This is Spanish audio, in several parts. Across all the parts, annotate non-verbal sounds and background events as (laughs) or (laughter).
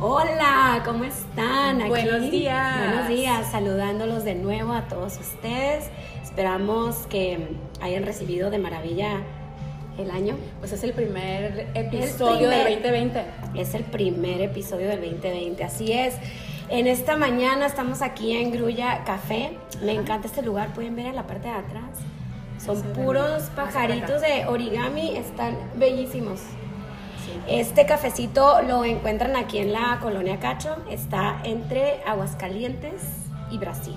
Hola, ¿cómo están? Aquí, buenos días. Buenos días, saludándolos de nuevo a todos ustedes. Esperamos que hayan recibido de maravilla el año. Pues es el primer episodio del 2020. Es el primer episodio del 2020, así es. En esta mañana estamos aquí en Grulla Café. Me encanta este lugar, pueden ver en la parte de atrás. Son puros pajaritos de origami, están bellísimos. Este cafecito lo encuentran aquí en la colonia Cacho, está entre Aguascalientes y Brasil.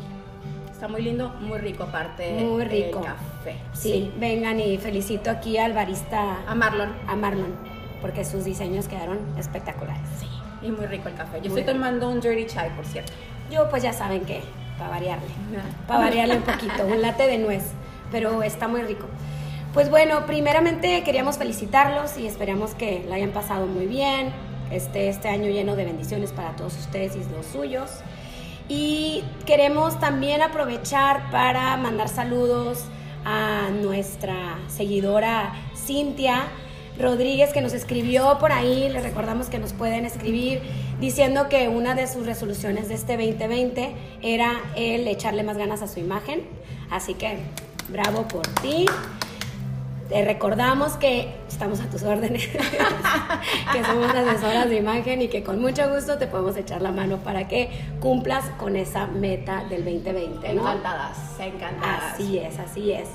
Está muy lindo, muy rico aparte. Muy rico. El café. Sí, vengan y felicito aquí al barista. A Marlon. A Marlon, porque sus diseños quedaron espectaculares. Sí, y muy rico el café. Yo estoy tomando un dirty chai, por cierto. Yo pues ya saben que, para variarle. (laughs) Para variarle un poquito, un latte de nuez, pero está muy rico. Pues bueno, primeramente queríamos felicitarlos y esperamos que la hayan pasado muy bien. Este, este año lleno de bendiciones para todos ustedes y los suyos. Y queremos también aprovechar para mandar saludos a nuestra seguidora Cintia Rodríguez que nos escribió por ahí. Les recordamos que nos pueden escribir diciendo que una de sus resoluciones de este 2020 era el echarle más ganas a su imagen. Así que bravo por ti. Te recordamos que estamos a tus órdenes, (laughs) que somos asesoras de imagen y que con mucho gusto te podemos echar la mano para que cumplas con esa meta del 2020. ¿no? Encantadas, encantadas. Así es, así es.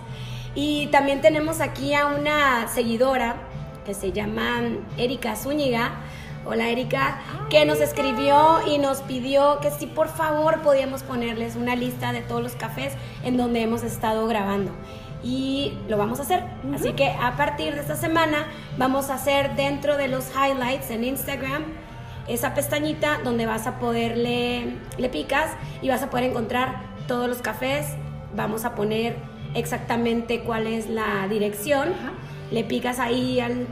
Y también tenemos aquí a una seguidora que se llama Erika Zúñiga. Hola Erika, que nos escribió y nos pidió que si por favor podíamos ponerles una lista de todos los cafés en donde hemos estado grabando y lo vamos a hacer. Así que a partir de esta semana vamos a hacer dentro de los highlights en Instagram esa pestañita donde vas a poderle, le picas y vas a poder encontrar todos los cafés. Vamos a poner exactamente cuál es la dirección. Le picas ahí al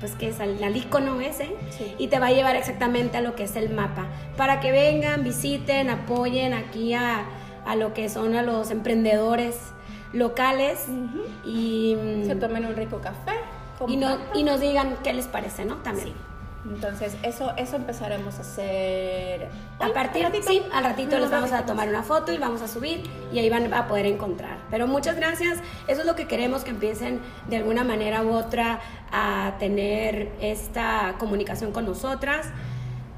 pues que es al, icono ese y te va a llevar exactamente a lo que es el mapa para que vengan, visiten, apoyen aquí a, a lo que son a los emprendedores locales y se tomen un rico café y, no, y nos digan qué les parece, ¿no? También. Entonces, eso, eso empezaremos a hacer. A partir de sí, al ratito les vamos a tomar una foto y vamos a subir y ahí van a poder encontrar. Pero muchas gracias. Eso es lo que queremos que empiecen de alguna manera u otra a tener esta comunicación con nosotras.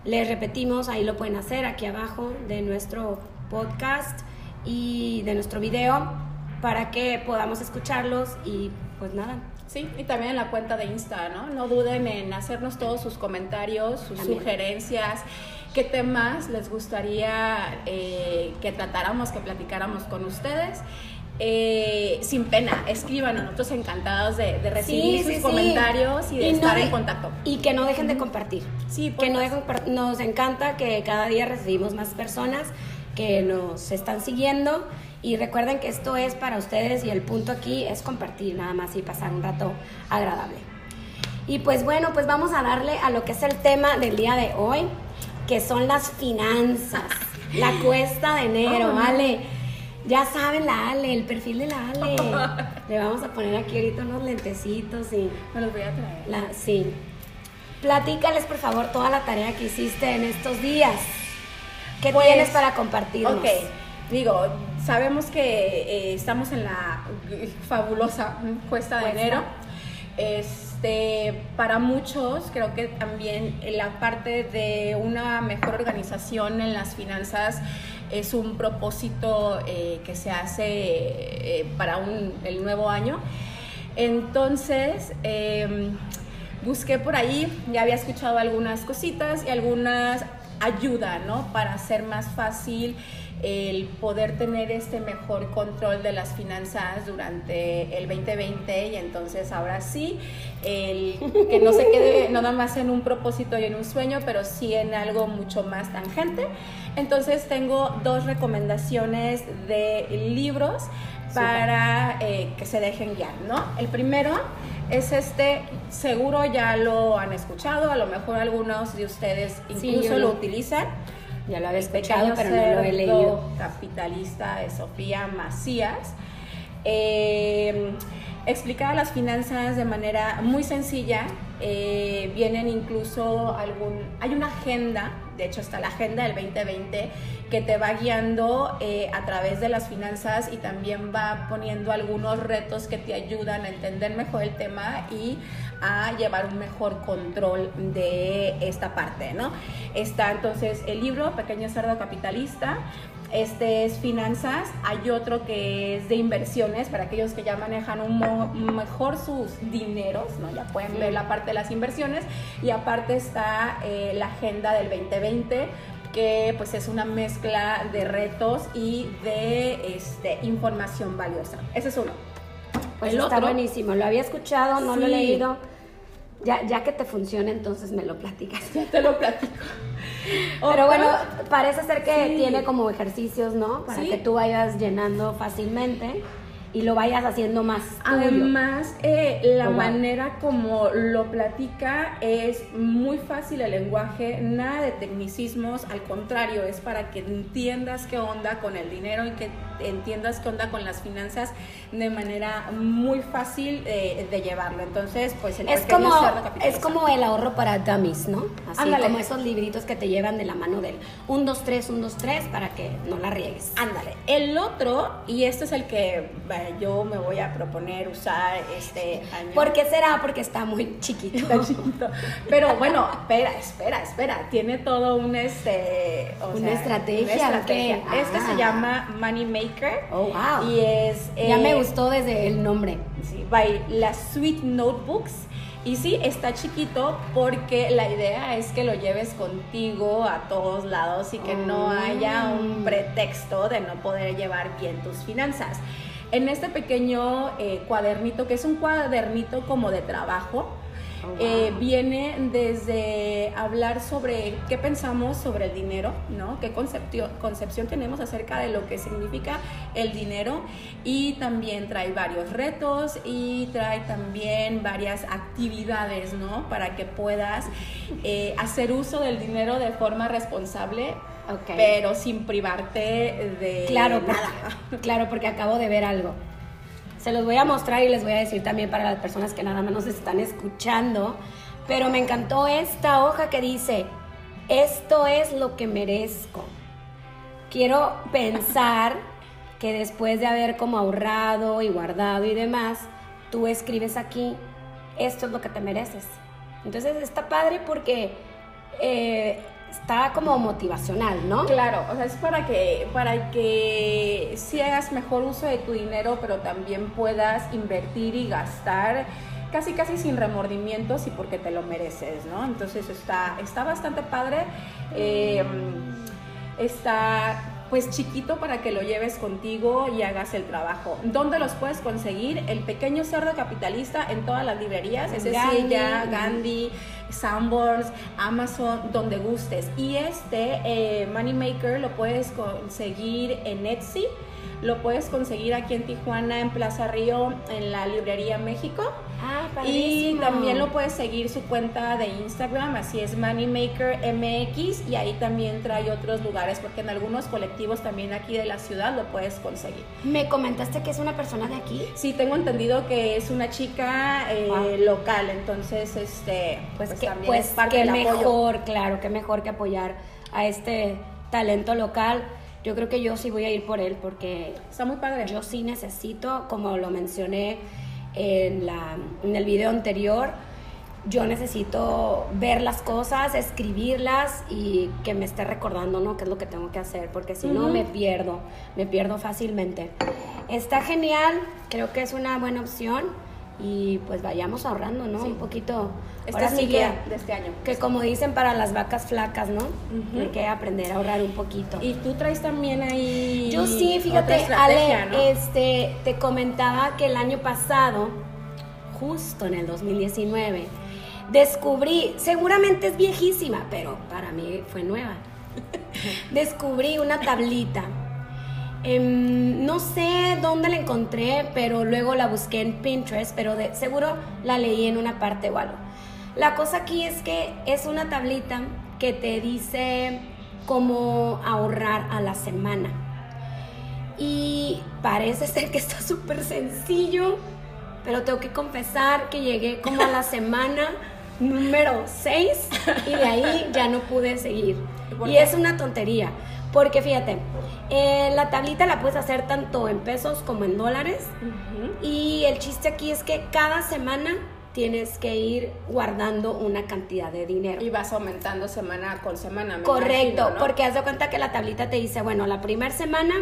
Les repetimos, ahí lo pueden hacer aquí abajo de nuestro podcast y de nuestro video para que podamos escucharlos y pues nada. Sí, y también en la cuenta de Insta, ¿no? No duden en hacernos todos sus comentarios, sus sugerencias, qué temas les gustaría eh, que tratáramos, que platicáramos con ustedes. Eh, sin pena, escríbanos, nosotros encantados de, recibir sus comentarios y de estar en contacto. Y que no dejen de compartir. Sí, que no dejen, nos encanta que cada día recibimos más personas que nos están siguiendo y recuerden que esto es para ustedes y el punto aquí es compartir nada más y pasar un rato agradable. Y pues bueno, pues vamos a darle a lo que es el tema del día de hoy, que son las finanzas, la cuesta de enero, ¿vale? Ya saben la Ale, el perfil de la Ale. (laughs) Le vamos a poner aquí ahorita unos lentecitos y... Me los voy a traer. La, sí. Platícales, por favor, toda la tarea que hiciste en estos días. ¿Qué pues, tienes para compartirnos? Ok, digo, sabemos que eh, estamos en la (laughs) fabulosa cuesta de enero. Este, para muchos creo que también la parte de una mejor organización en las finanzas es un propósito eh, que se hace eh, para el nuevo año. Entonces, em, busqué por ahí, ya había escuchado algunas cositas y algunas ayuda, ¿no? Para hacer más fácil el poder tener este mejor control de las finanzas durante el 2020 y entonces ahora sí, el, que no se quede (laughs) nada más en un propósito y en un sueño, pero sí en algo mucho más tangente. Entonces tengo dos recomendaciones de libros para eh, que se dejen guiar, ¿no? El primero es este, seguro ya lo han escuchado, a lo mejor algunos de ustedes incluso lo utilizan ya lo había escuchado, pero no lo he leído. Capitalista de Sofía Macías. Eh, explica las finanzas de manera muy sencilla eh, vienen incluso algún, hay una agenda, de hecho está la agenda del 2020 que te va guiando eh, a través de las finanzas y también va poniendo algunos retos que te ayudan a entender mejor el tema y a llevar un mejor control de esta parte, ¿no? Está entonces el libro Pequeño Cerdo Capitalista, este es finanzas, hay otro que es de inversiones para aquellos que ya manejan un mejor sus dineros, ¿no? Ya pueden ver la parte de las inversiones y aparte está eh, la agenda del 2020 que pues es una mezcla de retos y de este, información valiosa. Ese es uno. Pues está buenísimo, lo había escuchado, no lo he leído. Ya, ya que te funcione, entonces me lo platicas. (laughs) Ya te lo platico. Pero bueno, parece ser que tiene como ejercicios, ¿no? Para que tú vayas llenando fácilmente y lo vayas haciendo más Además, eh, la manera como lo platica es muy fácil el lenguaje, nada de tecnicismos, al contrario, es para que entiendas qué onda con el dinero y que entiendas qué onda con las finanzas de manera muy fácil eh, de llevarlo. Entonces, pues el es como es como el ahorro para dummies, ¿no? Así como esos libritos que te llevan de la mano del 1 2 3 1 2 3 para que no la riegues. Ándale. El otro y este es el que yo me voy a proponer usar este año. ¿Por qué será? Porque está muy chiquito. (laughs) Está chiquito. Pero bueno, espera, espera, espera. Tiene todo un este. una, estrategia, estrategia. Este se ah. llama Money Maker. Oh, wow. Y es. ya me eh, gustó desde el nombre. Sí, by las Sweet Notebooks. Y sí, está chiquito porque la idea es que lo lleves contigo a todos lados y que no haya un oh. pretexto de no poder llevar bien tus finanzas en este pequeño eh, cuadernito, que es un cuadernito como de trabajo, oh, eh, viene desde hablar sobre qué pensamos sobre el dinero, ¿no? Qué concepción tenemos acerca de lo que significa el dinero y también trae varios retos y trae también varias actividades, ¿no? Para que puedas eh, hacer uso del dinero de forma responsable pero sin privarte de claro, nada. (laughs) claro, porque acabo de ver algo. Se los voy a mostrar y les voy a decir también para las personas que nada más nos están escuchando. Pero me encantó esta hoja que dice, esto es lo que merezco. Quiero pensar (laughs) que después de haber como ahorrado y guardado y demás, tú escribes aquí, esto es lo que te mereces. Entonces está padre porque eh, está como motivacional, ¿no? Claro, o sea, es para que, para que sí hagas mejor uso de tu dinero, pero también puedas invertir y gastar casi casi sin remordimientos y porque te lo mereces, ¿no? Entonces está, está bastante padre. Eh, está pues chiquito para que lo lleves contigo y hagas el trabajo. ¿Dónde los puedes conseguir? El pequeño cerdo capitalista en todas las librerías, es decir, ya Gandhi, Sanborns, Amazon, donde gustes. Y este eh, Moneymaker lo puedes conseguir en Etsy, lo puedes conseguir aquí en Tijuana, en Plaza Río, en la Librería México. Ah, y también lo puedes seguir su cuenta de Instagram, así es Moneymaker MX, y ahí también trae otros lugares, porque en algunos colectivos también aquí de la ciudad lo puedes conseguir. ¿Me comentaste que es una persona de aquí? Sí, tengo entendido que es una chica eh, local, entonces, este, pues, pues también pues es parte qué mejor, claro, qué mejor que apoyar a este talento local. Yo creo que yo sí voy a ir por él porque está muy padre. Yo sí necesito, como lo mencioné en, la, en el video anterior, yo necesito ver las cosas, escribirlas y que me esté recordando, ¿no? ¿Qué es lo que tengo que hacer? Porque si no, me pierdo, me pierdo fácilmente. Está genial, creo que es una buena opción y pues vayamos ahorrando, ¿no? Un poquito. Ahora sí que, de este año. Que como dicen para las vacas flacas, ¿no? Hay que aprender a ahorrar un poquito. Y tú traes también ahí. Yo sí, fíjate, Ale, este, te comentaba que el año pasado, justo en el 2019, descubrí, seguramente es viejísima, pero para mí fue nueva. (laughs) descubrí una tablita Em, no sé dónde la encontré, pero luego la busqué en Pinterest, pero de, seguro la leí en una parte o algo. La cosa aquí es que es una tablita que te dice cómo ahorrar a la semana. Y parece (laughs) ser que está súper sencillo, pero tengo que confesar que llegué como a la (laughs) semana número 6 y de ahí ya no pude seguir. Y es una tontería, porque fíjate, eh, la tablita la puedes hacer tanto en pesos como en dólares y el chiste aquí es que cada semana tienes que ir guardando una cantidad de dinero. Y vas aumentando semana con semana. me Correcto, imagino, ¿no? porque haz de cuenta que la tablita te dice, bueno, la primera semana,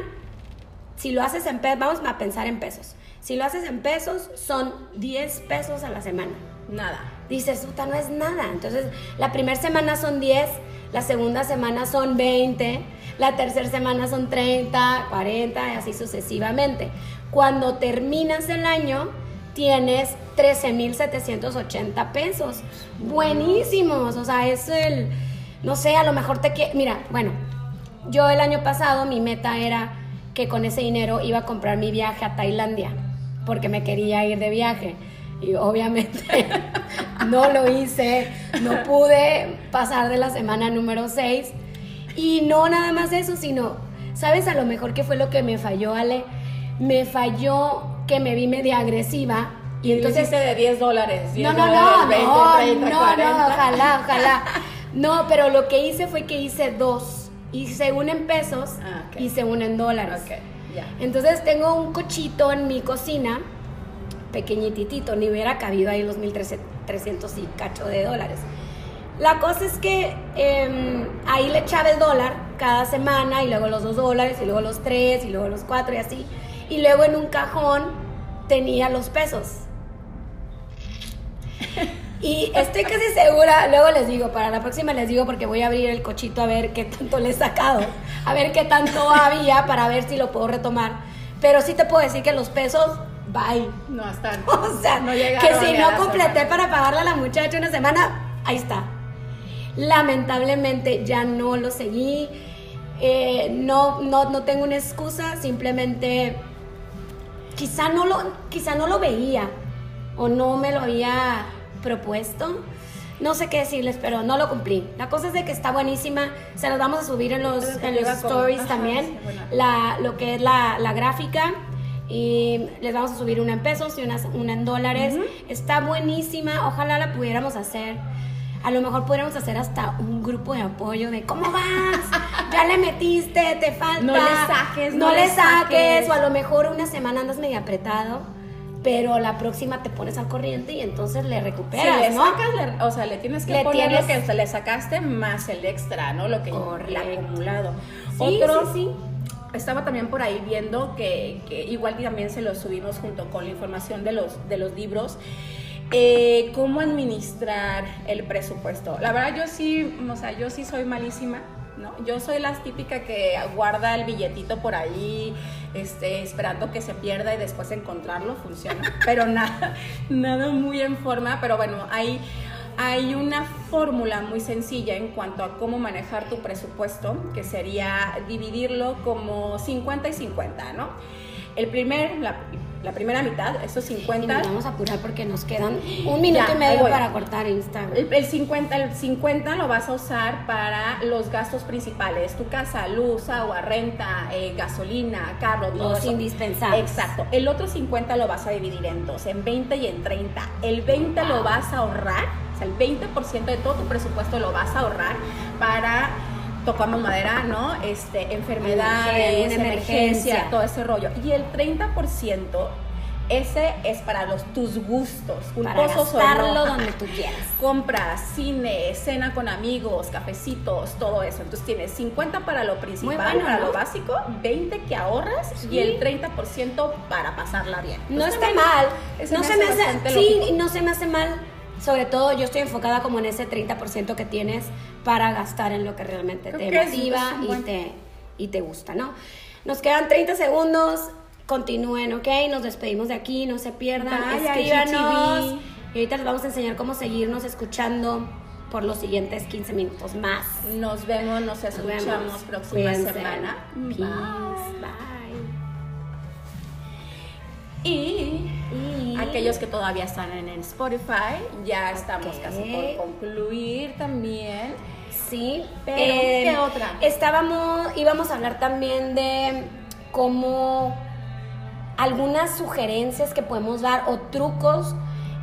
si lo haces en pesos, vamos a pensar en pesos. Si lo haces en pesos, son 10 pesos a la semana. Nada. Dices, puta, no es nada. Entonces, la primera semana son 10, la segunda semana son 20, la tercera semana son 30, 40 y así sucesivamente. Cuando terminas el año, tienes 13,780 pesos. Buenísimos. O sea, es el, no sé, a lo mejor te que Mira, bueno, yo el año pasado mi meta era que con ese dinero iba a comprar mi viaje a Tailandia, porque me quería ir de viaje. Y obviamente (laughs) no lo hice, no pude pasar de la semana número 6. Y no nada más eso, sino, ¿sabes a lo mejor qué fue lo que me falló, Ale? Me falló que me vi media agresiva. Y entonces de 10 dólares. 10 No, no, dólares, no, 20, no, 30, no, 40. no, ojalá, ojalá. No, pero lo que hice fue que hice dos. Hice una en pesos, Ah, ok. hice una en dólares. Ok, ya. Entonces tengo un cochito en mi cocina, pequeñititito, ni hubiera cabido ahí los 1300 y cacho de dólares. La cosa es que em, ahí le echaba el dólar cada semana y luego los dos dólares y luego los tres y luego los cuatro y así. Y luego en un cajón tenía los pesos. Y estoy casi segura, luego les digo, para la próxima les digo porque voy a abrir el cochito a ver qué tanto le he sacado, a ver qué tanto había para ver si lo puedo retomar. Pero sí te puedo decir que los pesos, bye. No, hasta. (laughs) O sea, no que llegaron si ni a no completé semana. para pagarle a la muchacha una semana, ahí está. Lamentablemente ya no lo seguí. Eh, no, no, no tengo una excusa, simplemente quizá no, lo, quizá no lo veía o no me lo había propuesto. No sé qué decirles, pero no lo cumplí. La cosa es de que está buenísima. Se las vamos a subir en los, en los stories también. la, lo que es la, la gráfica. Y les vamos a subir una en pesos y una, una en dólares. Está buenísima. Ojalá la pudiéramos hacer. A lo mejor pudiéramos hacer hasta un grupo de apoyo de ¿cómo vas? Ya le metiste, te falta. No le saques, no, no le saques. O a lo mejor una semana andas medio apretado, pero la próxima te pones al corriente y entonces le Si recuperas, le ¿no? sacas, le- o sea, le tienes que Le poner lo que le sacaste más el extra, ¿no? Lo que el acumulado. Sí, Otro, sí, sí. estaba también por ahí viendo que, que igual también se los subimos junto con la información de los, de los libros. Eh, cómo administrar el presupuesto. La verdad yo sí, o sea, yo sí soy malísima, ¿no? Yo soy la típica que guarda el billetito por ahí, este, esperando que se pierda y después encontrarlo, funciona. (laughs) Pero nada, nada muy en forma, pero bueno, hay, hay una fórmula muy sencilla en cuanto a cómo manejar tu presupuesto, que sería dividirlo como 50 y 50, ¿no? El primer, la, la primera mitad, esos Y 50... nos vamos a apurar porque nos quedan un minuto Ya, y medio para cortar Instagram. El, el 50, el 50 lo vas a usar para los gastos principales, tu casa, luz, agua, renta, eh, gasolina, carro, todo Los eso. indispensables. Exacto. El otro 50 lo vas a dividir en dos, en 20 y en 30. El 20 lo vas a ahorrar, o sea, el 20% de todo tu presupuesto lo vas a ahorrar para tocamos madera, ¿no? Este, enfermedades, emergencia, emergencia. todo ese rollo. Y el 30% ese es para los tus gustos, Para culposos o no. gastarlo donde tú quieras. (laughs) compras, cine, cena con amigos, cafecitos, todo eso. Entonces tienes 50 para lo principal, bueno, para ¿no? lo básico, 20 que ahorras Sí. y el 30% para pasarla bien. No está mal. No se me hace, sí, no se me hace mal. Sobre todo yo estoy enfocada como en ese 30% que tienes para gastar en lo que realmente Creo te que motiva y, buen- te, y te gusta, ¿no? Nos quedan 30 segundos. Continúen, ¿ok? Nos despedimos de aquí, no se pierdan. Bye, Escríbanos. Y ahorita les vamos a enseñar cómo seguirnos escuchando por los siguientes 15 minutos más. Nos vemos, nos Nos escuchamos vemos. próxima Cuídense. semana. Peace. Bye. Bye. Y Y- aquellos que todavía están en el Spotify, ya estamos casi por concluir también. Sí, Pero, eh, ¿qué otra? Estábamos, íbamos a hablar también de cómo algunas sugerencias que podemos dar o trucos,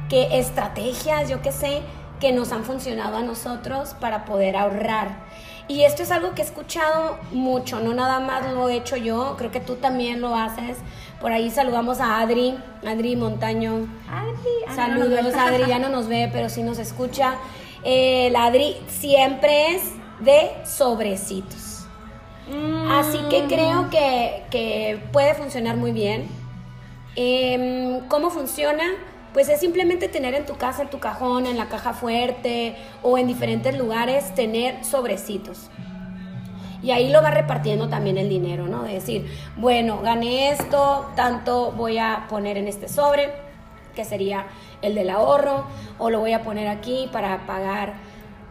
que estrategias, yo qué sé, que nos han funcionado a nosotros para poder ahorrar. Y esto es algo que he escuchado mucho, no nada más lo he hecho yo, creo que tú también lo haces. Por ahí saludamos a Adri, Adri Montaño. Adri, Saludos, Adri, ya no nos ve, pero sí nos escucha. Eh, la Adri siempre es de sobrecitos. Así que Mm. creo que, que puede funcionar muy bien. Em, ¿Cómo funciona? Pues es simplemente tener en tu casa, en tu cajón, en la caja fuerte o en diferentes lugares, tener sobrecitos. Y ahí lo va repartiendo también el dinero, ¿no? De decir, bueno, gané esto, tanto voy a poner en este sobre, que sería el del ahorro, o lo voy a poner aquí para pagar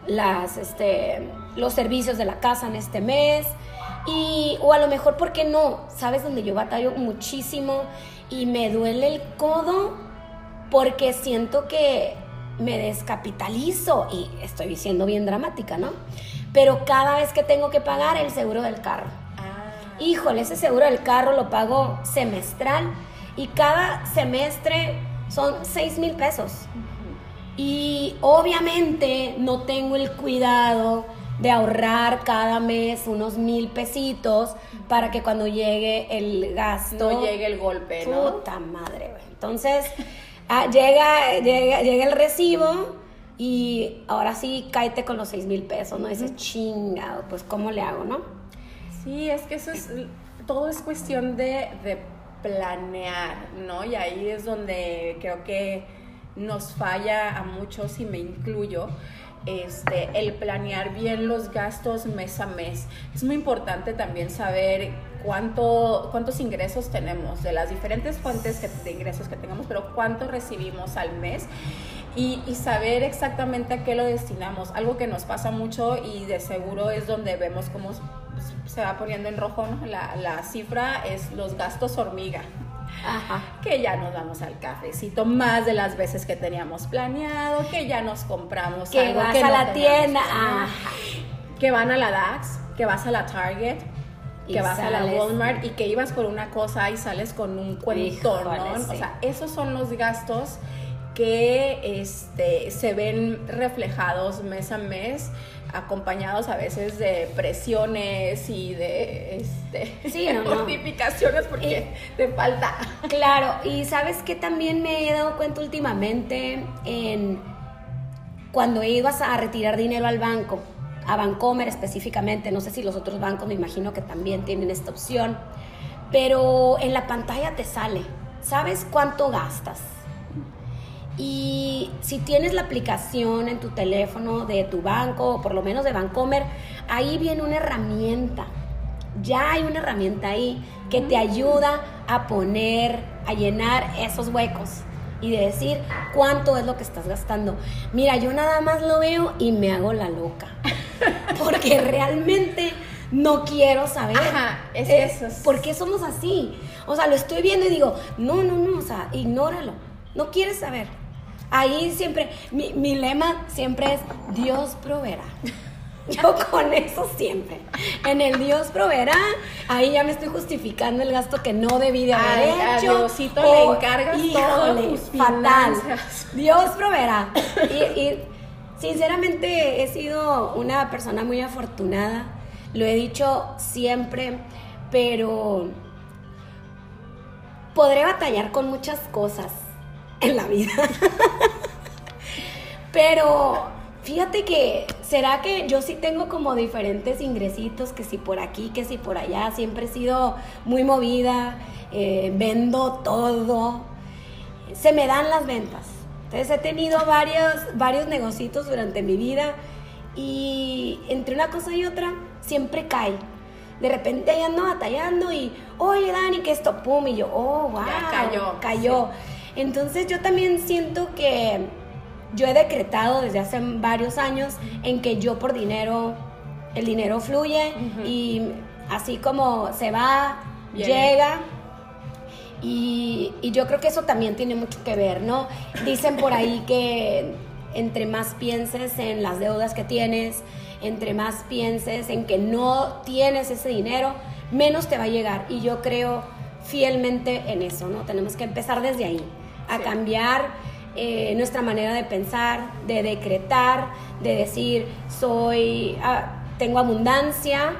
las, este, los servicios de la casa en este mes. Y, o a lo mejor, ¿por qué no? ¿Sabes donde yo batallo muchísimo y me duele el codo? Porque siento que me descapitalizo y estoy siendo bien dramática, ¿no? Pero cada vez que tengo que pagar el seguro del carro. Ah, Híjole, ese seguro del carro lo pago semestral y cada semestre son 6 mil pesos. Y obviamente no tengo el cuidado de ahorrar cada mes unos mil pesitos para que cuando llegue el gasto... no llegue el golpe, ¿no? Puta madre, güey. Entonces, ah, llega, llega, llega el recibo y ahora sí cáete con los 6 mil pesos, ¿no? Dices, chingado, pues ¿cómo le hago, no? Sí, es que eso es, todo es cuestión de, de planear, ¿no? Y ahí es donde creo que nos falla a muchos y me incluyo. Este, el planear bien los gastos mes a mes. Es muy importante también saber cuánto, cuántos ingresos tenemos, de las diferentes fuentes que- de ingresos que tengamos, pero cuánto recibimos al mes y, y saber exactamente a qué lo destinamos. Algo que nos pasa mucho y de seguro es donde vemos cómo s- se va poniendo en rojo ¿no? la, la cifra, es los gastos hormiga Ajá. que ya nos vamos al cafecito más de las veces que teníamos planeado, que ya nos compramos Que algo vas que a no la tienda, ajá. que van a la DAX, que vas a la Target, Y que vas a la. Walmart y que ibas por una cosa y sales con un cuento, ¿no? Sí. O sea, esos son los gastos que este, se ven reflejados mes a mes, acompañados a veces de presiones y de este, Sí, (laughs) no, no. mortificaciones porque te falta. Claro, y sabes que también me he dado cuenta últimamente en cuando ibas a retirar dinero al banco, a Bancomer específicamente, no sé si los otros bancos me imagino que también tienen esta opción, pero en la pantalla te sale, ¿sabes cuánto gastas? Y si tienes la aplicación en tu teléfono de tu banco, o por lo menos de Bancomer, ahí viene una herramienta. Ya hay una herramienta ahí que te ayuda a poner, a llenar esos huecos y de decir cuánto es lo que estás gastando. Mira, yo nada más lo veo y me hago la loca. (laughs) Porque realmente no quiero saber. Ajá, es Eh, eso, es- ¿Por qué somos así? O sea, lo estoy viendo y digo, no, no, no, o sea, ignóralo. No quieres saber. Ahí siempre, mi, mi lema siempre es Dios proveerá. (laughs) (laughs) Yo con eso siempre. En el Dios proveerá, ahí ya me estoy justificando el gasto que no debí de haber Ay, a hecho. Diosito le encargas híjole, tus fatal. Dios proveerá. Y, y sinceramente he sido una persona muy afortunada. Lo he dicho siempre, pero podré batallar con muchas cosas en la vida. (laughs) Pero fíjate que, ¿será que yo sí tengo como diferentes ingresitos, que si por aquí, que si por allá? Siempre he sido muy movida, eh, vendo todo, se me dan las ventas. Entonces he tenido varios, varios negocios durante mi vida y entre una cosa y otra siempre cae. De repente ahí ando batallando y, oye Dani, que esto, pum, y yo, oh, wow, Ya cayó, cayó. Entonces yo también siento que yo he decretado desde hace varios años en que yo por dinero, el dinero fluye y así como se va, llega. Y, y yo creo que eso también tiene mucho que ver, ¿no? Dicen por ahí (laughs) que entre más pienses en las deudas que tienes, entre más pienses en que no tienes ese dinero, menos te va a llegar. Y yo creo fielmente en eso, ¿no? Tenemos que empezar desde ahí, a Sí. cambiar eh, nuestra manera de pensar, de decretar, de decir, soy, ah, tengo abundancia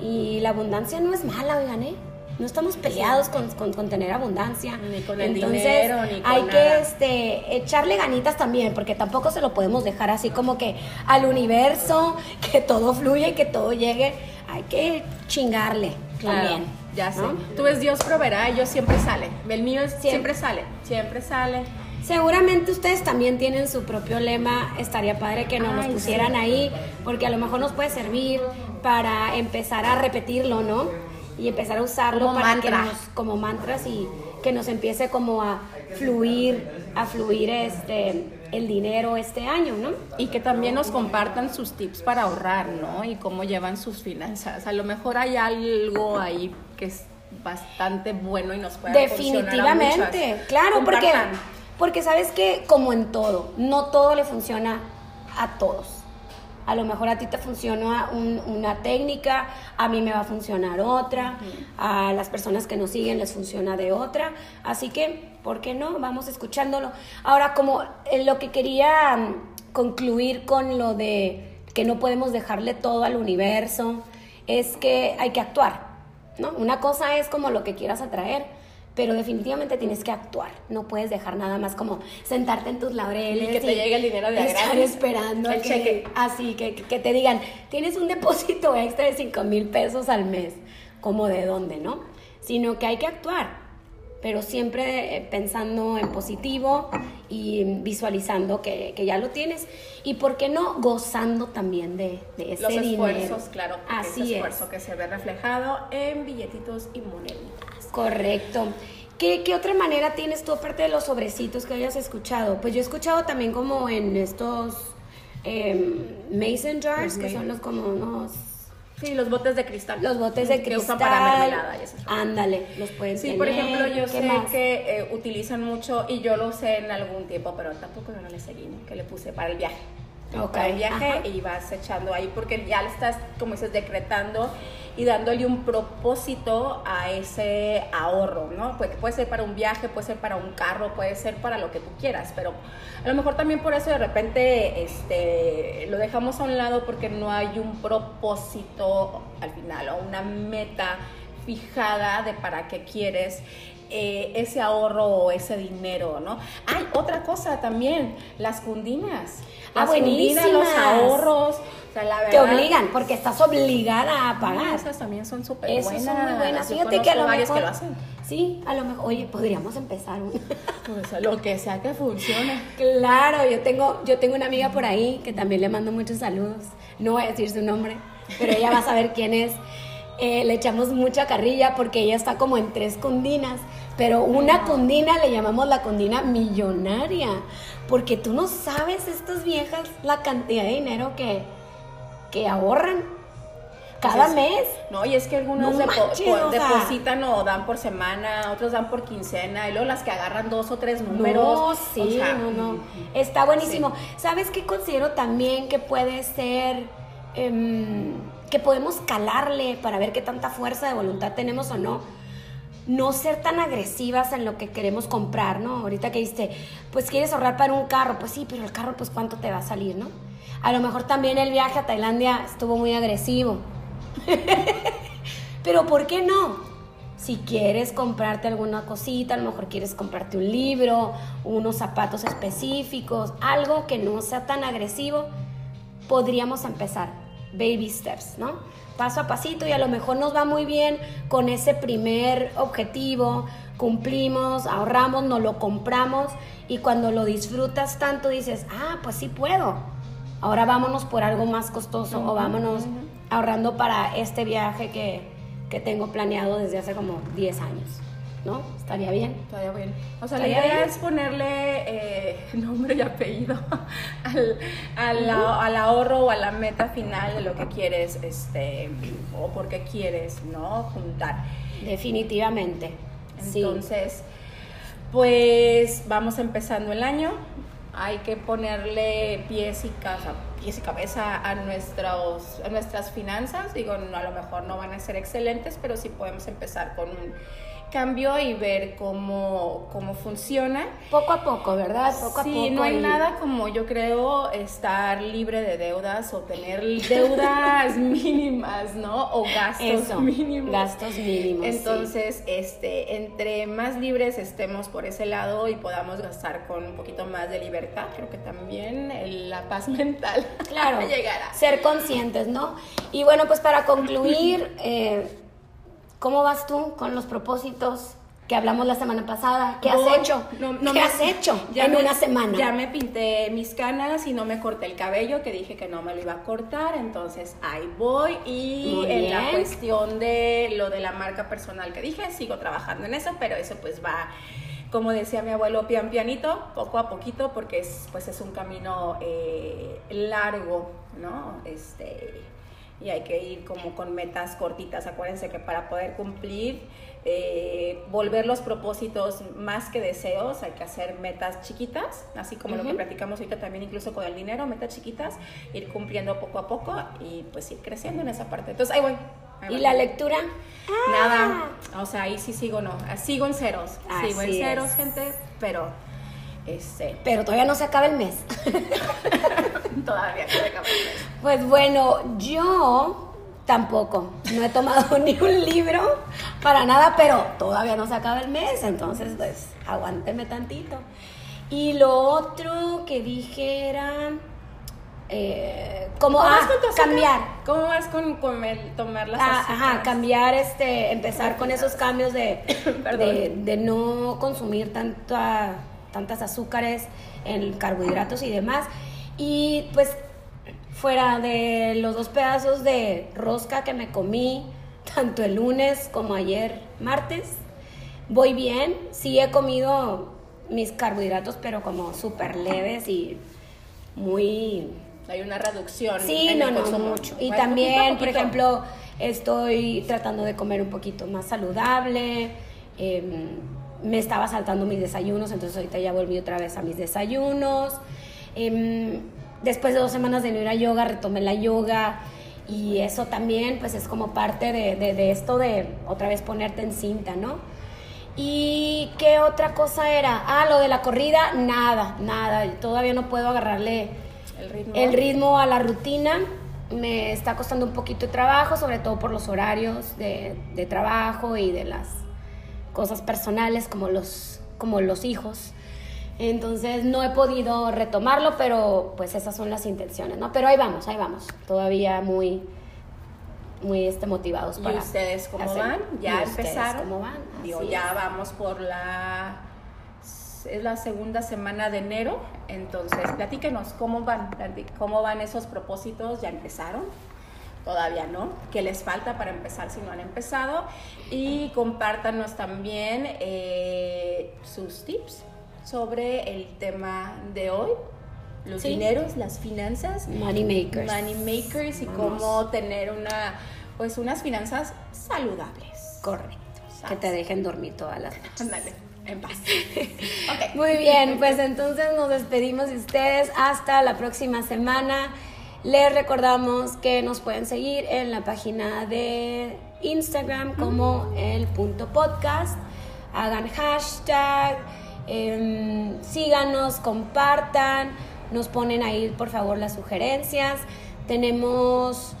y la abundancia no es mala, oigan, ¿eh? No estamos peleados con, con, tener abundancia. Ni con el dinero, ni con Hay que este, echarle ganitas también, porque tampoco se lo podemos dejar así como que al universo, (laughs) que todo fluya y que todo llegue. Hay que chingarle también. Ya sé. Tú ves Dios proveerá, yo siempre sale. El mío es siempre sale, siempre sale. Seguramente ustedes también tienen su propio lema. Estaría padre que nos lo pusieran ahí, porque a lo mejor nos puede servir para empezar a repetirlo, ¿no? Y empezar a usarlo como para que nos, como mantras y que nos empiece como a fluir, a fluir este el dinero este año, ¿no? Y que también nos compartan sus tips para ahorrar, ¿no? Y cómo llevan sus finanzas. A lo mejor hay algo ahí que es bastante bueno y nos puede Definitivamente, claro, porque porque sabes que, como en todo, no todo le funciona a todos. A lo mejor a ti te funciona una técnica, a mí me va a funcionar otra, a las personas que nos siguen les funciona de otra. Así que, ¿por qué no? Vamos escuchándolo. Ahora, como eh, lo que quería mm, concluir con lo de que no podemos dejarle todo al universo, es que hay que actuar. ¿no? Una cosa es como lo que quieras atraer, pero definitivamente tienes que actuar. No puedes dejar nada más como sentarte en tus laureles y que te llegue el dinero de estar esperando el cheque. Así que, que te digan, tienes un depósito extra de 5 mil pesos al mes. como de dónde, no? Sino que hay que actuar, pero siempre eh, pensando en positivo y visualizando que, que ya lo tienes. Y por qué no gozando también de, de ese Los dinero. esfuerzos, claro. Así ese es. esfuerzo que se ve reflejado en billetitos y moneditas. Correcto. ¿Qué, ¿Qué, otra manera tienes tú aparte de los sobrecitos que hayas escuchado? Pues yo he escuchado también como en estos em, mason jars, que son los como unos... Sí, los botes de cristal. Los botes de que cristal. usan para mermelada y. Ándale, los pueden Sí, tener. por ejemplo, yo ¿Qué sé más? que eh, utilizan mucho, y yo lo usé en algún tiempo, pero tampoco yo no le seguí, ¿no? que le puse para el viaje. Ok, Para el viaje ajá. y vas echando ahí, porque ya le estás, como dices, decretando y dándole un propósito a ese ahorro, ¿no? Porque puede ser para un viaje, puede ser para un carro, puede ser para lo que tú quieras, pero a lo mejor también por eso de repente este, lo dejamos a un lado porque no hay un propósito al final o una meta fijada de para qué quieres eh, ese ahorro o ese dinero, ¿no? Hay otra cosa también, las cundinas. Ah, Las cundinas, los ahorros, o sea, la Te obligan, porque estás obligada a Ah, pagar. esas también son súper Esas buenas. son muy buenas. Yo Fíjate que a lo conozco varias mejor... que lo hacen. Sí, a lo mejor... Oye, podríamos empezar. (laughs) Pues, lo que sea que funcione. (laughs) Claro, yo tengo, yo tengo una amiga por ahí que también le mando muchos saludos. No voy a decir su nombre, pero ella va a saber quién es. Eh, le echamos mucha carrilla porque ella está como en tres cundinas, pero una cundina le llamamos la cundina millonaria, porque tú no sabes estas viejas la cantidad de dinero que, que ahorran cada Entonces, mes. No, y es que algunos No depo- manches, po- o sea. depositan o dan por semana, otros dan por quincena, y luego las que agarran dos o tres números. No, sí, o sea, no, no. Está buenísimo. ¿Sabes qué considero también que puede ser, em, que podemos calarle para ver qué tanta fuerza de voluntad tenemos o no? No ser tan agresivas en lo que queremos comprar, ¿no? Ahorita que dijiste, pues quieres ahorrar para un carro, pues sí, pero el carro, pues cuánto te va a salir, ¿no? A lo mejor también el viaje a Tailandia estuvo muy agresivo. (laughs) Pero ¿por qué no? Si quieres comprarte alguna cosita, a lo mejor quieres comprarte un libro, unos zapatos específicos, algo que no sea tan agresivo, podríamos empezar. Baby steps, ¿no? Paso a pasito y a lo mejor nos va muy bien con ese primer objetivo, cumplimos, ahorramos, nos lo compramos y cuando lo disfrutas tanto dices, ah, pues sí puedo. Ahora vámonos por algo más costoso o vámonos ahorrando para este viaje que, que tengo planeado desde hace como 10 años, ¿no? Estaría bien. Estaría bien. O sea, la idea bien. es ponerle eh, (laughs) nombre y apellido (laughs) al, al, al ahorro o a la meta final de lo que quieres, este, o por qué quieres, ¿no? Juntar. Definitivamente. Sí. Entonces, pues vamos empezando el año. Hay que ponerle pies y, casa, pies y cabeza a, nuestros, a nuestras finanzas. Digo, no, a lo mejor no van a ser excelentes, pero sí podemos empezar con un cambio y ver cómo, cómo funciona. Poco a poco, ¿verdad? Poco a sí, poco. no hay y- nada como yo creo estar libre de deudas o tener deudas (laughs) mínimas, ¿no? O gastos Eso, mínimos. gastos mínimos. sí. Entonces, este, entre más libres estemos por ese lado y podamos gastar con un poquito más de libertad, creo que también la paz (laughs) mental Claro, llegará. ser conscientes, ¿no? Y bueno, pues para concluir, (laughs) eh, ¿cómo vas tú con los propósitos que hablamos la semana pasada? ¿Qué has Voy- hecho? no- no ¿Qué me- has (laughs) hecho ya en me- una semana? Ya me pinté mis canas y no me corté el cabello, que dije que no me lo iba a cortar, entonces ahí voy. Y Muy en la cuestión de lo de la marca personal que dije, sigo trabajando en eso, pero eso pues va, como decía mi abuelo, pian pianito, poco a poquito, porque es, pues es un camino eh, largo, ¿no? Este, y hay que ir como con metas cortitas. Acuérdense que para poder cumplir, eh, volver los propósitos más que deseos, hay que hacer metas chiquitas, así como lo que platicamos ahorita también incluso con el dinero, metas chiquitas, ir cumpliendo poco a poco y pues ir creciendo en esa parte. Entonces ahí voy. ¿Y la lectura? Nada, o sea, ahí sí sigo no, sigo en ceros, sigo en Así ceros, es. gente, pero este, Pero todavía no se acaba el mes. (laughs) (laughs) todavía. Pues bueno, yo tampoco. No he tomado (laughs) ni un libro para nada, pero todavía no se acaba el mes, entonces pues aguánteme tantito. Y lo otro que dije era eh, ¿Cómo ah, vas con cambiar. ¿Cómo vas con, con el tomar las Ah, ajá, cambiar, este, empezar con esos cambios de, (coughs) de, de no consumir tanta, tantas azúcares en carbohidratos y demás. Y pues fuera de los dos pedazos de rosca que me comí, (laughs) tanto el lunes como ayer martes, voy bien. Sí he comido mis carbohidratos, pero como súper leves y muy Hay una reducción. Sí, en no, el no, mucho. Y también, poquito por ejemplo, estoy tratando de comer un poquito más saludable. em, me estaba saltando mis desayunos, entonces ahorita ya volví otra vez a mis desayunos. Em, después de dos semanas de no ir a yoga, retomé la yoga. Y eso también, pues es como parte de, de- de esto de otra vez ponerte en cinta, ¿no? ¿Y qué otra cosa era? Ah, lo de la corrida, nada, nada. Todavía no puedo agarrarle el ritmo. el ritmo a la rutina me está costando un poquito de trabajo, sobre todo por los horarios de, de trabajo y de las cosas personales como los, como los hijos. Entonces no he podido retomarlo, pero pues esas son las intenciones, ¿no? Pero ahí vamos, ahí vamos. Todavía muy, muy este, motivados ¿Y para ustedes cómo van? ¿Y ¿Ya empezaron? cómo van? Digo, ya es. vamos por la... Es la segunda semana de enero, entonces platíquenos cómo van, cómo van esos propósitos, ¿ya empezaron? Todavía no, ¿qué les falta para empezar si no han empezado? Y compártanos también eh, sus tips sobre el tema de hoy, los Sí. dineros, las finanzas, Money makers. money makers y Vamos. cómo tener una pues unas finanzas saludables. Correcto. Que te dejen dormir todas las noches. Ándale, en paz. (laughs) Ok. Muy bien, pues entonces nos despedimos de ustedes hasta la próxima semana. Les recordamos que nos pueden seguir en la página de Instagram como el punto podcast. Hagan hashtag, em, síganos, compartan, nos ponen ahí por favor las sugerencias. Tenemos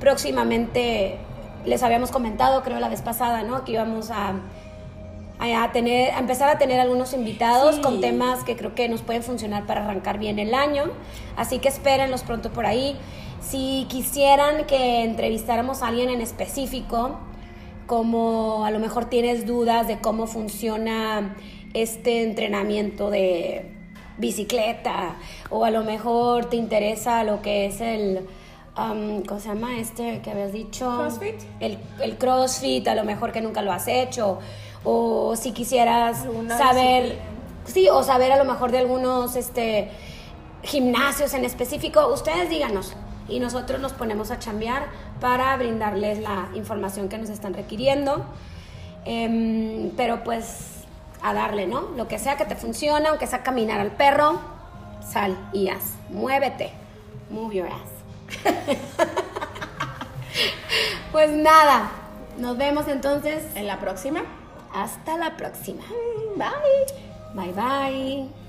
próximamente, les habíamos comentado creo la vez pasada, ¿no? Que íbamos a a, tener, a empezar a tener algunos invitados Sí. con temas que creo que nos pueden funcionar para arrancar bien el año. Así que espérenlos pronto por ahí. Si quisieran que entrevistáramos a alguien en específico, como a lo mejor tienes dudas de cómo funciona este entrenamiento de bicicleta, o a lo mejor te interesa lo que es el, um, ¿cómo se llama este que habías dicho? ¿Crossfit? El, el CrossFit, a lo mejor que nunca lo has hecho, o si quisieras saber, sí, o saber a lo mejor de algunos este, gimnasios en específico, ustedes díganos y nosotros nos ponemos a chambear para brindarles la información que nos están requiriendo. Em, pero pues a darle, ¿no? Lo que sea que te funcione, aunque sea caminar al perro, sal y haz. Muévete. Move your ass. (laughs) pues nada, nos vemos entonces. En la próxima. Hasta la próxima. Bye. Bye bye.